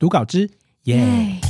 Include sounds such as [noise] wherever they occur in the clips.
读稿之耶。耶！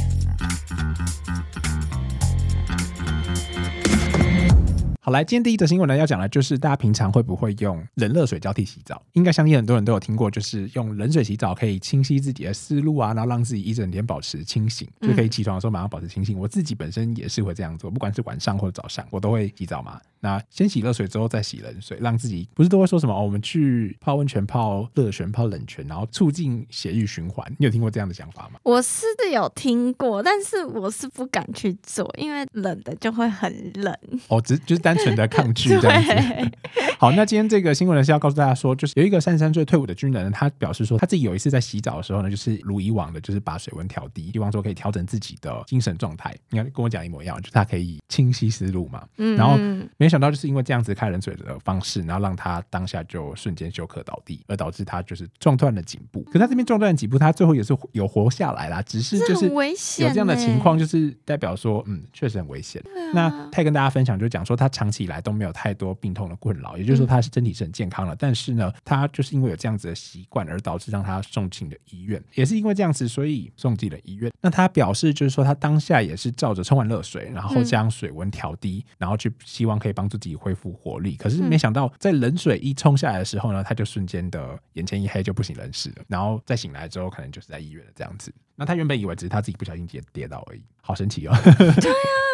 好，来，今天第一则新闻呢，要讲的就是大家平常会不会用冷热水交替洗澡？应该相信很多人都有听过，就是用冷水洗澡可以清晰自己的思路啊，然后让自己一整天保持清醒，就可以起床的时候马上保持清醒。我自己本身也是会这样做，不管是晚上或者早上，我都会洗澡嘛。那先洗热水之后再洗冷水，让自己不是都会说什么哦，我们去泡温泉、泡热泉、泡冷泉，然后促进血液循环。你有听过这样的想法吗？我是有听过，但是我是不敢去做，因为冷的就会很冷。哦，只就是单纯的抗 [laughs] 拒这样子。好，那今天这个新闻呢是要告诉大家说，就是有一个三十三岁退伍的军人呢，他表示说，他自己有一次在洗澡的时候呢，就是如以往的，就是把水温调低，希望说可以调整自己的精神状态。你看跟我讲一模一样，就是他可以清晰思路嘛。嗯然后没想到就是因为这样子开冷水的方式，然后让他当下就瞬间休克倒地，而导致他就是撞断了颈部。可是他这边撞断了颈部，他最后也是有活下来啦，只是就是危险有这样的欸情况，就是代表说，嗯，确实很危险。啊那他也跟大家分享，就讲说他长期以来都没有太多病痛的困扰，也就是说他是身体是很健康的，但是呢，他就是因为有这样子的习惯，而导致让他送进了医院，也是因为这样子，所以送进了医院。那他表示就是说，他当下也是照着冲完热水，然后将水温调低，然后去希望可以帮助自己恢复活力。可是没想到在冷水一冲下来的时候呢，他就瞬间的眼前一黑，就不省人事了。然后再醒来之后，可能就是在医院了这样子。那他原本以为只是他自己不小心跌跌倒而已，好神奇哦。[laughs] 对啊，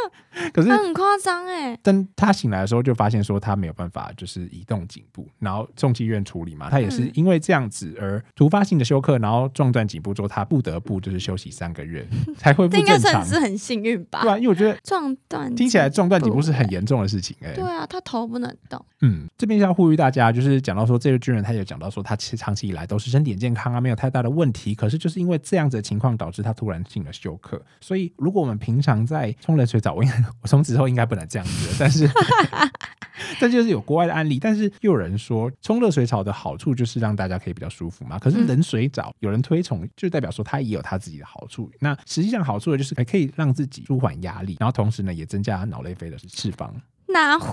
[laughs] 可是那很夸张哎。但他醒来的时候就发现说他没有办法就是移动颈部，然后送去医院处理嘛。他也是嗯因为这样子而突发性的休克，然后撞断颈部之后，他不得不就是休息三个月 [laughs] 才恢复这应该算。是很幸运吧？对啊，因为我觉得撞断听起来撞断颈部是很严重的事情哎、部对啊，他头不能动。嗯，这边要呼吁大家，就是讲到说这个军人他有讲到说他其实长期以来都是身体健康啊，没有太大的问题，可是就是因为这样子的情况导致他突然性的休克。所以如果我们平常在冲冷水澡，我应该我从此之后应该不能这样子了，但是 [laughs] 这就是有国外的案例，但是又有人说冲热水澡的好处就是让大家可以比较舒服嘛，可是嗯冷水澡有人推崇，就代表说它也有它自己的好处。那实际上好处的就是还可以让自己舒缓压力，然后同时呢也增加脑内啡的释放。哪会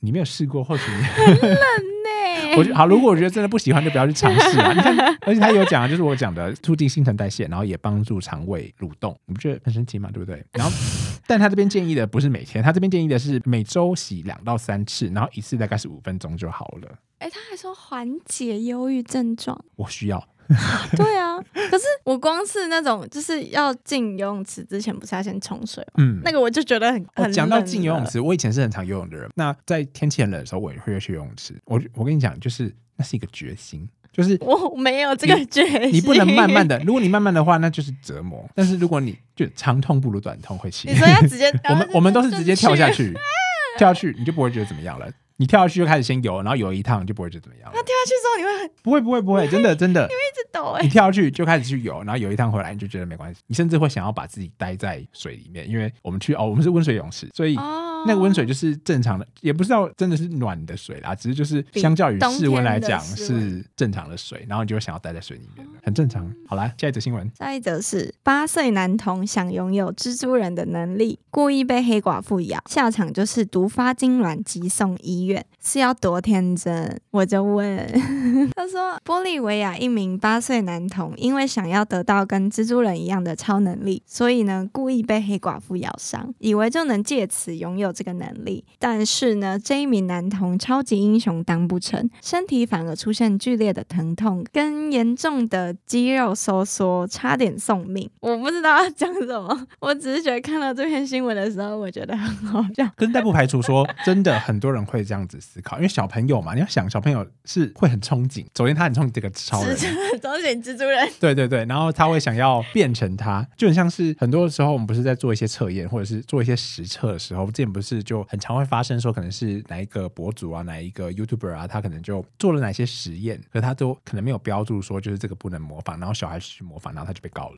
你没有试过，或许冷呢？[laughs] 我觉得好，如果我觉得真的不喜欢，就不要去尝试啊。你看，[laughs] 而且他有讲啊，就是我讲的促进新陈代谢，然后也帮助肠胃蠕动，你不觉得很神奇吗？对不对？然后，但他这边建议的不是每天，他这边建议的是每周洗两到三次，然后一次大概是五分钟就好了。哎，他还说缓解忧郁症状。我需要，[laughs] [laughs] 对啊，可是我光是那种就是要进游泳池之前，不是要先冲水吗？嗯。那个我就觉得很哦，很讲到进游泳池，我以前是很常游泳的人。那在天气很冷的时候，我也会去游泳池。我我跟你讲，就是那是一个决心，就是我没有这个决心。你不能慢慢的，如果你慢慢的话，那就是折磨。但是如果你就长痛不如短痛会起你。说要直接，[laughs] 我们我们都是直接跳下去。跳下去你就不会觉得怎么样了。你跳下去就开始先游，然后游一趟就不会觉得怎么样那。跳下去之后你会很不会不会不会，[laughs] 真的真的，你会一直抖哎、你跳下去就开始去游，然后游一趟回来你就觉得没关系，你甚至会想要把自己待在水里面，因为我们去哦，我们是温水泳池，所以哦，那个温水就是正常的，也不知道真的是暖的水啦，只是就是相较于室温来讲是正常的水，然后你就会想要待在水里面，很正常。好啦，下一则新闻。下一则是八岁男童想拥有蜘蛛人的能力，故意被黑寡妇咬，下场就是毒发痉挛急送医院，是要多天真？我就问，他说玻利维亚一名八岁男童因为想要得到跟蜘蛛人一样的超能力，所以呢故意被黑寡妇咬伤，以为就能借此拥有这个能力，但是呢这一名男童超级英雄当不成，身体反而出现剧烈的疼痛跟严重的肌肉收缩，差点送命。我不知道要讲什么，我只是觉得看到这篇新闻的时候，我觉得很好笑。可是但不排除说，真的很多人会这样子思考，因为小朋友嘛，你要想小朋友是会很憧憬，首先他很憧憬这个超人，憧憬蜘蛛人，对对对，然后他会想要变成他，就很像是很多时候我们不是在做一些测验或者是做一些实测的时候，之前不不是就很常会发生说，可能是哪一个博主啊，哪一个 YouTuber 啊，他可能就做了哪些实验，可他都可能没有标注说就是这个不能模仿，然后小孩去模仿，然后他就被告了。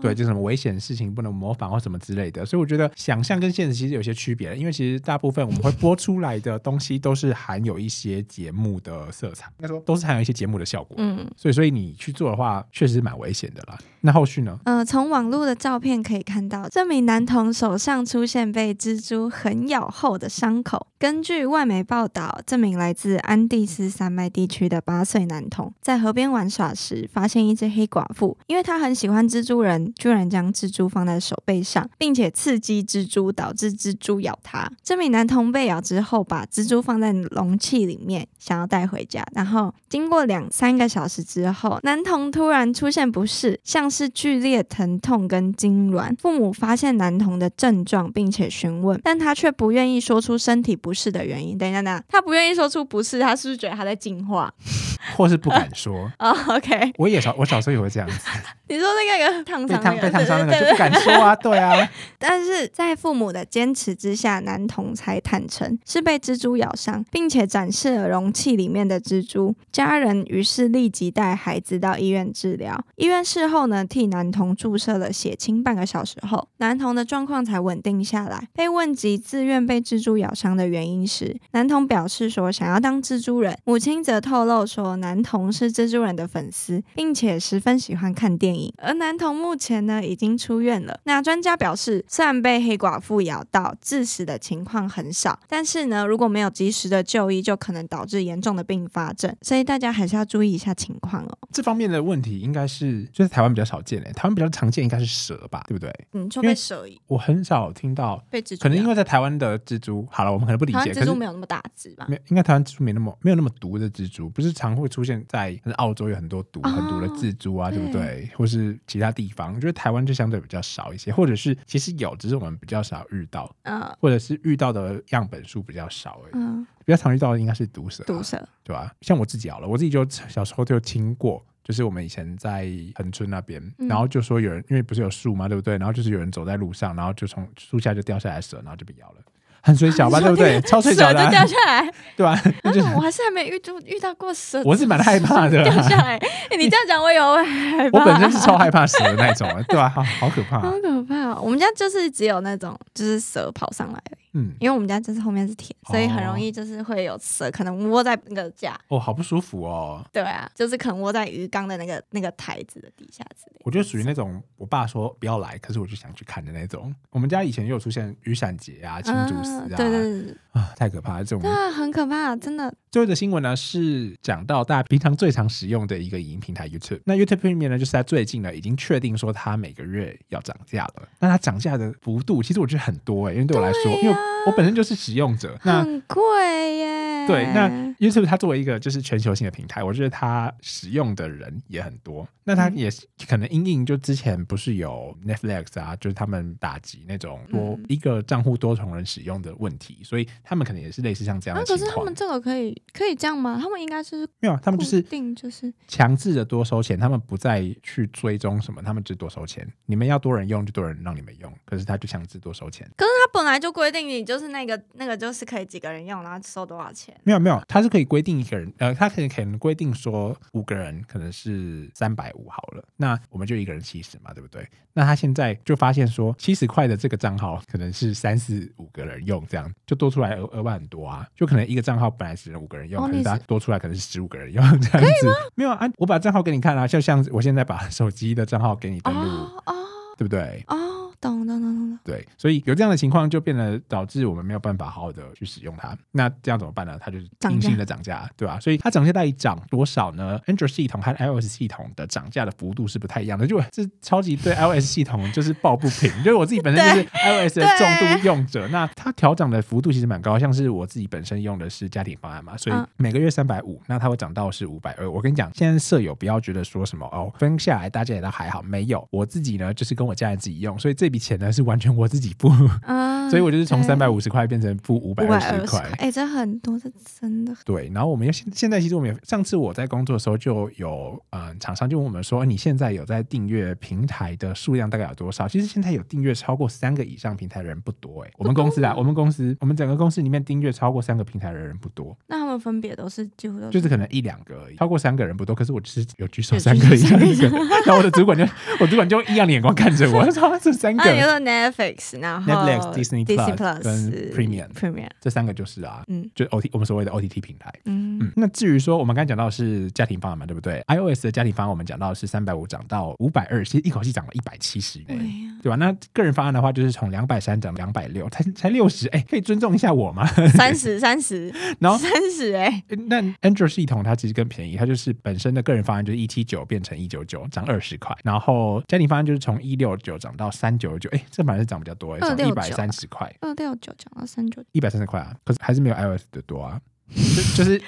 对，就什么危险的事情不能模仿或什么之类的，所以我觉得想象跟现实其实有些区别，因为其实大部分我们会播出来的东西都是含有一些节目的色彩，应该说都是含有一些节目的效果，嗯。所以所以你去做的话，确实是蛮危险的啦。那后续呢？呃，从网络的照片可以看到，这名男童手上出现被蜘蛛狠咬后的伤口，根据外媒报道，这名来自安第斯山脉地区的八岁男童在河边玩耍时，发现一只黑寡妇，因为他很喜欢蜘蛛人，居然将蜘蛛放在手背上，并且刺激蜘蛛，导致蜘蛛咬他。这名男童被咬之后，把蜘蛛放在容器里面，想要带回家。然后经过两三个小时之后，男童突然出现不适，像是剧烈疼痛跟痉挛。父母发现男童的症状，并且询问，但他却不愿意说出身体不适的原因。等一下，等一下，他不愿意说出不是，他是不是觉得他在进化？[laughs] 或是不敢说。[laughs] 哦、o k 我也小，我小时候也会这样子，[laughs] 你说那个烫被烫伤那个被烫伤那个就不敢说啊，对啊，但是在父母的坚持之下，男童才坦诚是被蜘蛛咬伤，并且展示了容器里面的蜘蛛。家人于是立即带孩子到医院治疗。医院事后呢，替男童注射了血清，半个小时后，男童的状况才稳定下来。被问及自愿被蜘蛛咬伤的原因时，男童表示说想要当蜘蛛人。母亲则透露说，男童是蜘蛛人的粉丝，并且十分喜欢看电影。而男童目前呢已经出院了。那专家表示，虽然被黑寡妇咬到致死的情况很少，但是呢，如果没有及时的就医，就可能导致严重的并发症。所以大家还是要注意一下情况哦。这方面的问题应该是就是台湾比较少见诶，台湾比较常见应该是蛇吧，对不对？嗯，就被蛇我很少听到，被蜘蛛，可能因为在台湾的蜘蛛，好了，我们可能不理解，台湾蜘蛛没有那么大只吧？没应该台湾蜘蛛没那么没有那么毒的蜘蛛，不是常会出现在澳洲有很多毒、哦很毒的蜘蛛啊，对不对对？或是其他地方，我觉得台湾就相对比较少一些，或者是其实有，只是我们比较少遇到，嗯或者是遇到的样本数比较少而已。嗯，比较常遇到的应该是毒蛇、啊，毒蛇，对吧？像我自己好了，我自己就小时候就听过。就是我们以前在恒春那边，嗯然后就说有人，因为不是有树嘛，对不对？然后就是有人走在路上，然后就从树下就掉下来蛇，然后就被咬了，很水小吧，[laughs] 对不对？超水小的啊、就掉下来。[laughs] 对吧？那 [laughs] 就是啊我还是还没遇住遇到过蛇，我是蛮害怕的掉下啊，来。欸你这样讲，我以为我会害怕。我本身是超害怕蛇的那种，对吧？好好可怕好，可怕、哦！我们家就是只有那种，就是蛇跑上来而已，嗯，因为我们家就是后面是田，所以很容易就是会有蛇可能窝在那个架。哦，好不舒服哦。对啊，就是可能窝在鱼缸的那个那个台子的底下之类的。我觉得属于那种我爸说不要来，可是我就想去看的那种。我们家以前也有出现雨伞节啊、青竹丝啊，嗯对对对对，啊，太可怕了！这种对啊，很可怕，真的。最后的新闻呢是讲到大家平常最常使用的一个影音平台 YouTube。那 YouTube Premium 呢，就是在最近呢已经确定说它每个月要涨价了。那它涨价的幅度其实我觉得很多诶、因为对我来说，因为我本身就是使用者，那很贵耶。对，那 YouTube 它作为一个就是全球性的平台，我觉得它使用的人也很多。那它嗯也是可能因应就之前不是有 Netflix 啊，就是他们打击那种多嗯一个账户多重人使用的问题，所以他们可能也是类似像这样啊，的情况。可是他们这个可以可以这样吗？他们应该是没有，他们就是定就是强制的多收钱，他们不再去追踪什么，他们只多收钱。你们要多人用就多人让你们用，可是他就强制多收钱。可是他本来就规定你就是那个那个就是可以几个人用，然后收多少钱。没有没有，他是可以规定一个人，呃，他可能可能规定说五个人可能是三百五好了，那我们就一个人七十嘛，对不对？那他现在就发现说七十块的这个账号可能是三四五个人用，这样就多出来额额外很多啊，就可能一个账号本来只能五个人用，可是他多出来可能是十五个人用这样子。没有啊，我把账号给你看啊，就像我现在把手机的账号给你登录，哦哦对不对？哦，懂懂懂懂懂。对，所以有这样的情况，就变得导致我们没有办法好好的去使用它。那这样怎么办呢？它就是硬性的涨价，对吧？所以它涨价到底涨多少呢？Android 系统和 iOS 系统的涨价的幅度是不太一样的，就这超级对 [laughs] iOS 系统就是抱不平。就是我自己本身就是 iOS 的重度用者，那它调涨的幅度其实蛮高，像是我自己本身用的是家庭方案嘛，所以嗯每个月三百五，那它会涨到是五百二。我跟你讲，现在舍友不要觉得说什么哦，分下来大家也都还好，没有，我自己呢就是跟我家人自己用，所以这笔钱呢是完全我自己付，啊，[laughs] 所以我就是从对。三百五十块变成付五百十块。块，。哎，这很多，这真的。对，然后我们要现现在其实我们也上次我在工作的时候就有嗯、厂商就问我们说，你现在有在订阅平台的数量大概有多少？其实现在有订阅超过三个以上平台的人不多哎、我们公司啊，我们公司我们整个公司里面订阅超过三个平台的人不多，那他们分别都是几乎都就是可能一两个而已，超过三个人不多。可是我只是有举手三个以上一个，[laughs] 然后我的主管就我主管就异样的眼光看着我，他说啊这三个啊，你说 Netflix，然后 Netflix Disney Plus 跟 Premium Premium，这三个就是啊，嗯就 O T 我们所谓的 O T T 平台。嗯嗯，那至于说我们刚才讲到的是家庭方案嘛，对不对？iOS 的家庭方案我们讲到的是三百五涨到五百二，其实一口气涨了一百七十元对。吧？那个人方案的话，就是从两百三涨两百六，才才六十，哎，可以尊重一下我吗？三十三十，[laughs] 然后三十哎，那 Android 系统它其实更便宜，它就是本身的个人方案就是一七九变成一九九，涨二十块，然后家庭方案就是从一六九涨到三九九，哎，这反而是涨比较多，涨一百三十块，二六九涨到三九，一百三十块啊，可是还是没有 iOS 的多啊，就就是。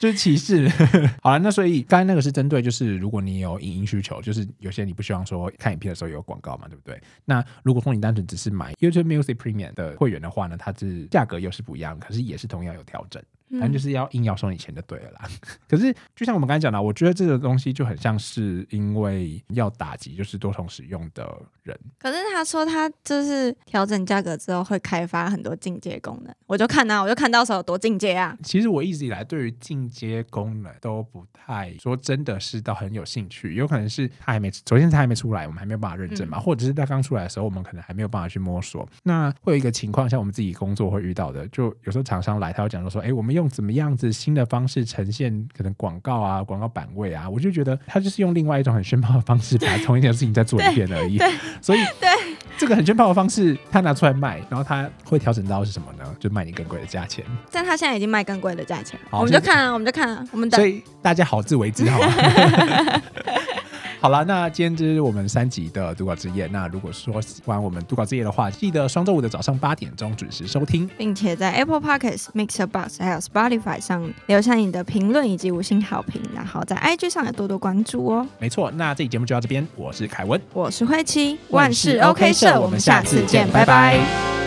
就是歧视。[laughs] 好了，那所以刚才那个是针对，就是如果你有影音需求，就是有些你不希望说看影片的时候有广告嘛，对不对？那如果说你单纯只是买 YouTube Music Premium 的会员的话呢，它是价格又是不一样，可是也是同样有调整。反正就是要硬要收你钱就对了啦。[laughs] 可是就像我们刚才讲的，我觉得这个东西就很像是因为要打击就是多重使用的人。可是他说他就是调整价格之后会开发很多进阶功能，我就看啊，我就看到时候有多进阶啊。其实我一直以来对于进阶功能都不太说真的是到很有兴趣，有可能是他还没，首先他还没出来，我们还没有办法认证嘛，或者是他刚出来的时候，我们可能还没有办法去摸索。那会有一个情况，像我们自己工作会遇到的，就有时候厂商来，他会讲说说，哎，我们用怎么样子新的方式呈现，可能广告啊、广告版位啊，我就觉得他就是用另外一种很炫炮的方式，把同一件事情再做一遍而已。[laughs] [laughs] 所以对这个很炫炮的方式，他拿出来卖，然后他会调整到是什么呢？就卖你更贵的价钱。但他现在已经卖更贵的价钱，我们就看啊，我们就看啊，我们等。所以大家好自为之，好吗？好了，那今天就是我们三集的读稿之夜。那如果说喜欢我们读稿之夜的话，记得双周五的早上八点钟准时收听，并且在 Apple Podcasts、Mixer Box 还有 Spotify 上留下你的评论以及五星好评，然后在 IG 上也多多关注哦。没错，那这期节目就到这边，我是凯文，我是慧琪，万事 OK 社，我们下次见，拜拜。